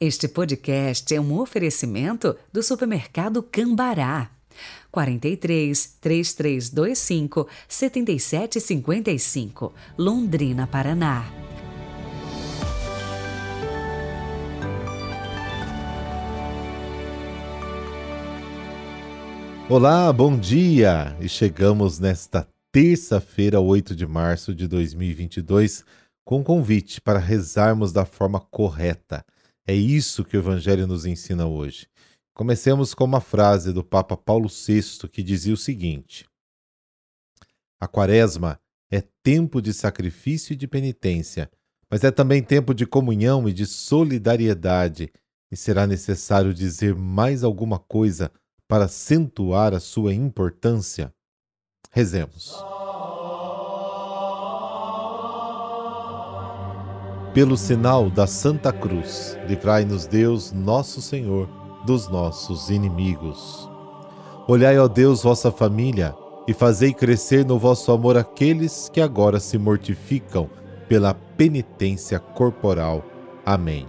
Este podcast é um oferecimento do supermercado Cambará. 43 3325 7755, Londrina, Paraná. Olá, bom dia! E chegamos nesta terça-feira, 8 de março de 2022, com convite para rezarmos da forma correta. É isso que o Evangelho nos ensina hoje. Comecemos com uma frase do Papa Paulo VI que dizia o seguinte: A Quaresma é tempo de sacrifício e de penitência, mas é também tempo de comunhão e de solidariedade, e será necessário dizer mais alguma coisa para acentuar a sua importância? Rezemos. Pelo sinal da Santa Cruz, livrai-nos Deus, nosso Senhor, dos nossos inimigos. Olhai, ó Deus, vossa família, e fazei crescer no vosso amor aqueles que agora se mortificam pela penitência corporal. Amém.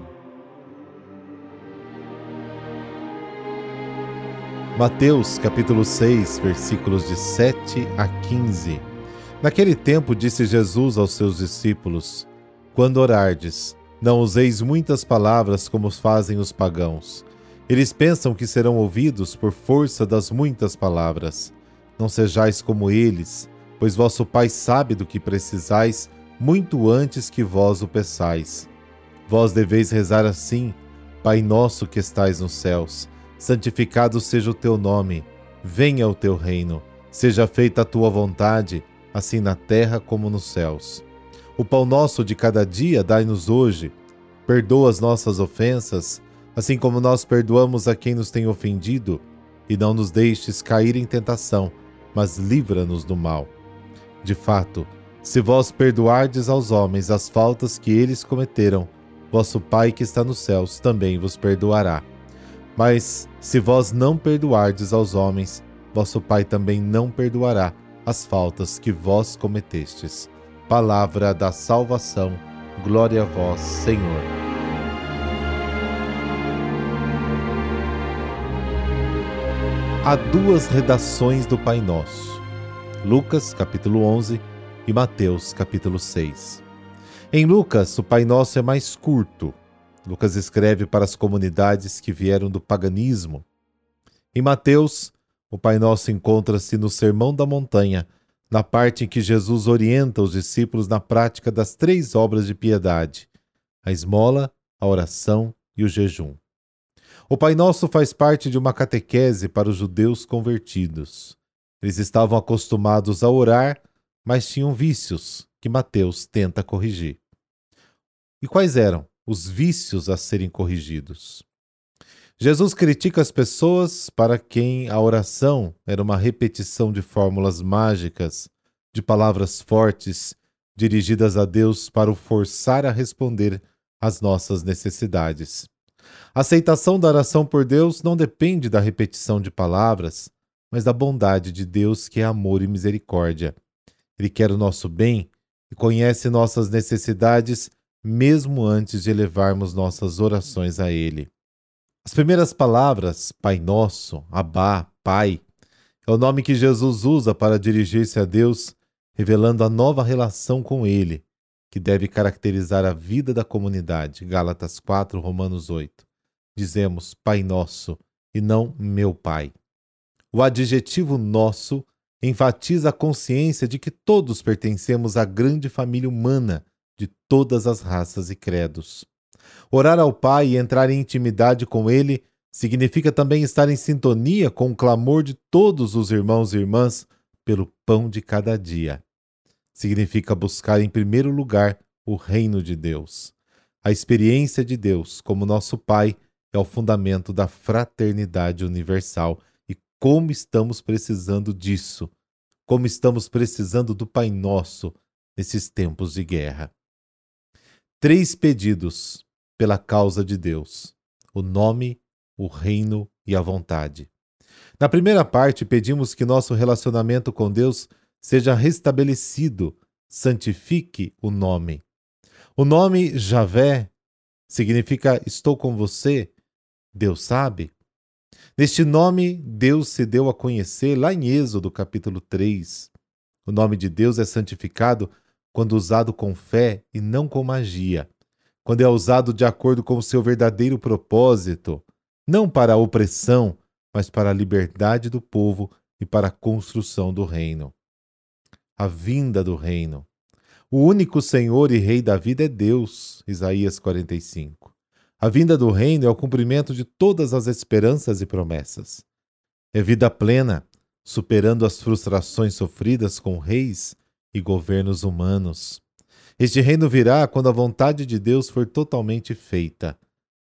Mateus capítulo 6, versículos de 7 a 15. Naquele tempo disse Jesus aos seus discípulos: Quando orardes, não useis muitas palavras como fazem os pagãos. Eles pensam que serão ouvidos por força das muitas palavras. Não sejais como eles, pois vosso Pai sabe do que precisais muito antes que vós o peçais. Vós deveis rezar assim: Pai nosso que estais nos céus, santificado seja o teu nome, venha o teu reino, seja feita a tua vontade, assim na terra como nos céus. O pão nosso de cada dia dai-nos hoje. Perdoa as nossas ofensas, assim como nós perdoamos a quem nos tem ofendido, e não nos deixes cair em tentação, mas livra-nos do mal. De fato, se vós perdoardes aos homens as faltas que eles cometeram, vosso Pai que está nos céus também vos perdoará. Mas se vós não perdoardes aos homens, vosso Pai também não perdoará as faltas que vós cometestes. Palavra da salvação, glória a vós, Senhor. Há duas redações do Pai Nosso, Lucas capítulo 11 e Mateus capítulo 6. Em Lucas, o Pai Nosso é mais curto, Lucas escreve para as comunidades que vieram do paganismo. Em Mateus, o Pai Nosso encontra-se no Sermão da Montanha, na parte em que Jesus orienta os discípulos na prática das três obras de piedade: a esmola, a oração e o jejum. O Pai Nosso faz parte de uma catequese para os judeus convertidos. Eles estavam acostumados a orar, mas tinham vícios que Mateus tenta corrigir. E quais eram? os vícios a serem corrigidos. Jesus critica as pessoas para quem a oração era uma repetição de fórmulas mágicas, de palavras fortes dirigidas a Deus para o forçar a responder às nossas necessidades. A aceitação da oração por Deus não depende da repetição de palavras, mas da bondade de Deus que é amor e misericórdia. Ele quer o nosso bem e conhece nossas necessidades mesmo antes de elevarmos nossas orações a Ele. As primeiras palavras, Pai Nosso, Abá, Pai, é o nome que Jesus usa para dirigir-se a Deus, revelando a nova relação com Ele, que deve caracterizar a vida da comunidade. Gálatas 4, Romanos 8. Dizemos Pai Nosso e não meu Pai. O adjetivo nosso enfatiza a consciência de que todos pertencemos à grande família humana de todas as raças e credos. Orar ao Pai e entrar em intimidade com Ele significa também estar em sintonia com o clamor de todos os irmãos e irmãs pelo pão de cada dia. Significa buscar em primeiro lugar o reino de Deus. A experiência de Deus como nosso Pai é o fundamento da fraternidade universal. E como estamos precisando disso! Como estamos precisando do Pai Nosso nesses tempos de guerra três pedidos pela causa de Deus: o nome, o reino e a vontade. Na primeira parte, pedimos que nosso relacionamento com Deus seja restabelecido, santifique o nome. O nome Javé significa estou com você, Deus sabe. Neste nome, Deus se deu a conhecer lá em Êxodo, capítulo 3. O nome de Deus é santificado quando usado com fé e não com magia, quando é usado de acordo com o seu verdadeiro propósito, não para a opressão, mas para a liberdade do povo e para a construção do reino. A vinda do reino. O único Senhor e Rei da vida é Deus. Isaías 45. A vinda do reino é o cumprimento de todas as esperanças e promessas. É vida plena, superando as frustrações sofridas com reis e governos humanos. Este reino virá quando a vontade de Deus for totalmente feita.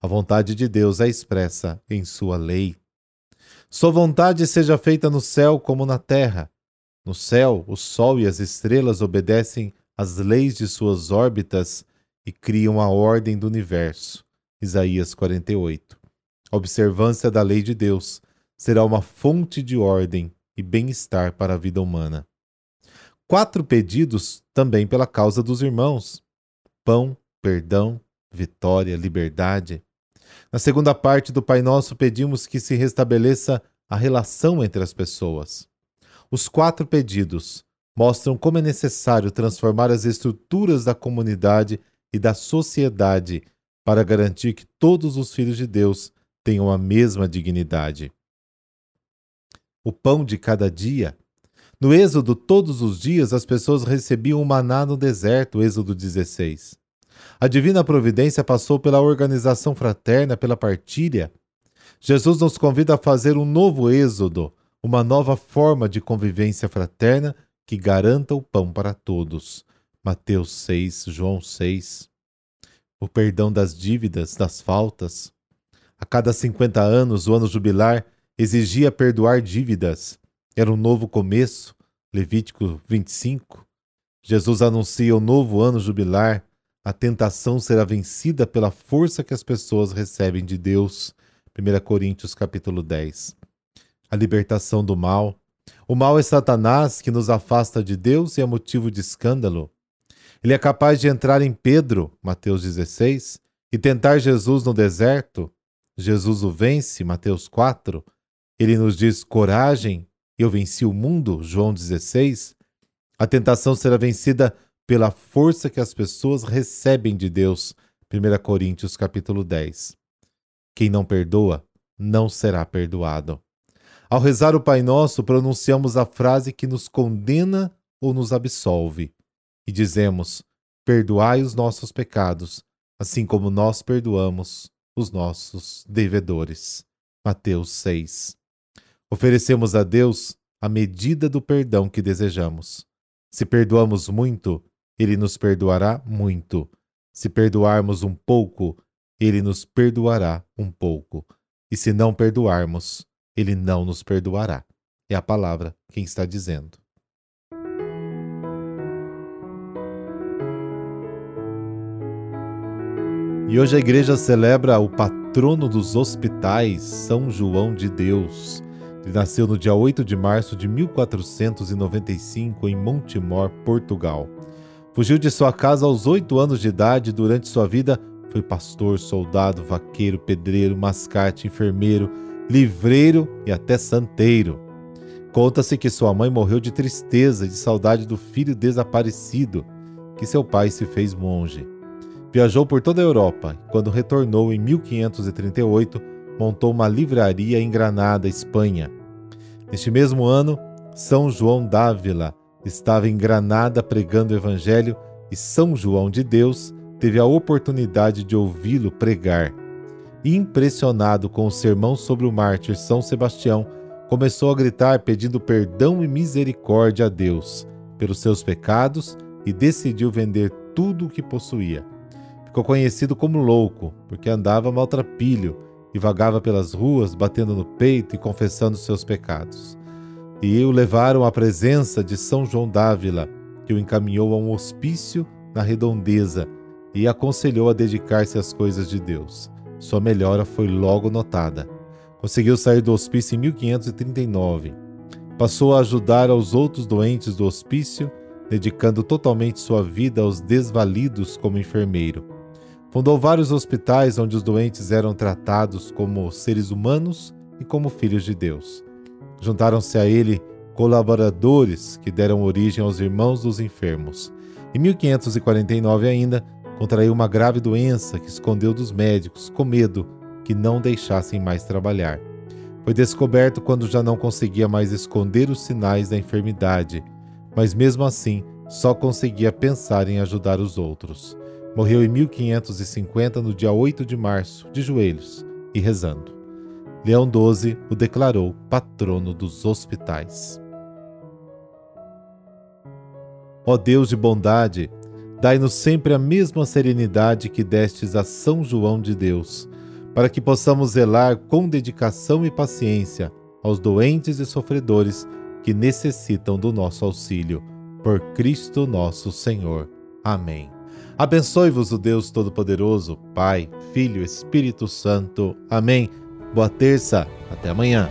A vontade de Deus é expressa em sua lei. Sua vontade seja feita no céu como na terra. No céu, o sol e as estrelas obedecem às leis de suas órbitas e criam a ordem do universo. Isaías 48. A observância da lei de Deus será uma fonte de ordem e bem-estar para a vida humana. Quatro pedidos também pela causa dos irmãos: pão, perdão, vitória, liberdade. Na segunda parte do Pai Nosso, pedimos que se restabeleça a relação entre as pessoas. Os quatro pedidos mostram como é necessário transformar as estruturas da comunidade e da sociedade para garantir que todos os filhos de Deus tenham a mesma dignidade. O pão de cada dia. No Êxodo, todos os dias as pessoas recebiam o maná no deserto, Êxodo 16. A divina providência passou pela organização fraterna, pela partilha. Jesus nos convida a fazer um novo êxodo, uma nova forma de convivência fraterna que garanta o pão para todos. Mateus 6, João 6. O perdão das dívidas, das faltas. A cada 50 anos, o ano jubilar exigia perdoar dívidas. Era um novo começo. Levítico 25. Jesus anuncia o novo ano jubilar a tentação será vencida pela força que as pessoas recebem de Deus. 1 Coríntios capítulo 10. A libertação do mal. O mal é Satanás que nos afasta de Deus e é motivo de escândalo. Ele é capaz de entrar em Pedro, Mateus 16, e tentar Jesus no deserto. Jesus o vence, Mateus 4. Ele nos diz: coragem, eu venci o mundo, João 16. A tentação será vencida pela força que as pessoas recebem de Deus. 1 Coríntios capítulo 10. Quem não perdoa, não será perdoado. Ao rezar o Pai Nosso, pronunciamos a frase que nos condena ou nos absolve. E dizemos: Perdoai os nossos pecados, assim como nós perdoamos os nossos devedores. Mateus 6. Oferecemos a Deus a medida do perdão que desejamos. Se perdoamos muito, ele nos perdoará muito. Se perdoarmos um pouco, ele nos perdoará um pouco. E se não perdoarmos, ele não nos perdoará. É a palavra quem está dizendo. E hoje a igreja celebra o patrono dos hospitais, São João de Deus. Ele nasceu no dia 8 de março de 1495 em Montemor, Portugal. Fugiu de sua casa aos oito anos de idade e durante sua vida foi pastor, soldado, vaqueiro, pedreiro, mascate, enfermeiro, livreiro e até santeiro. Conta-se que sua mãe morreu de tristeza e de saudade do filho desaparecido, que seu pai se fez monge. Viajou por toda a Europa e, quando retornou em 1538, montou uma livraria em Granada, Espanha. Neste mesmo ano, São João d'Ávila estava em Granada pregando o Evangelho e São João de Deus teve a oportunidade de ouvi-lo pregar. Impressionado com o sermão sobre o mártir São Sebastião, começou a gritar pedindo perdão e misericórdia a Deus pelos seus pecados e decidiu vender tudo o que possuía. Ficou conhecido como louco, porque andava maltrapilho e vagava pelas ruas, batendo no peito e confessando seus pecados e o levaram à presença de São João d'Ávila, que o encaminhou a um hospício na redondeza e aconselhou a dedicar-se às coisas de Deus. Sua melhora foi logo notada. Conseguiu sair do hospício em 1539. Passou a ajudar aos outros doentes do hospício, dedicando totalmente sua vida aos desvalidos como enfermeiro. Fundou vários hospitais onde os doentes eram tratados como seres humanos e como filhos de Deus. Juntaram-se a ele colaboradores que deram origem aos irmãos dos enfermos. Em 1549 ainda, contraiu uma grave doença que escondeu dos médicos, com medo que não deixassem mais trabalhar. Foi descoberto quando já não conseguia mais esconder os sinais da enfermidade, mas mesmo assim só conseguia pensar em ajudar os outros. Morreu em 1550, no dia 8 de março, de joelhos e rezando. Leão XII o declarou patrono dos hospitais. Ó Deus de bondade, dai-nos sempre a mesma serenidade que destes a São João de Deus para que possamos zelar com dedicação e paciência aos doentes e sofredores que necessitam do nosso auxílio. Por Cristo nosso Senhor. Amém. Abençoe-vos o Deus Todo-Poderoso, Pai, Filho, Espírito Santo. Amém. Boa terça. Até amanhã.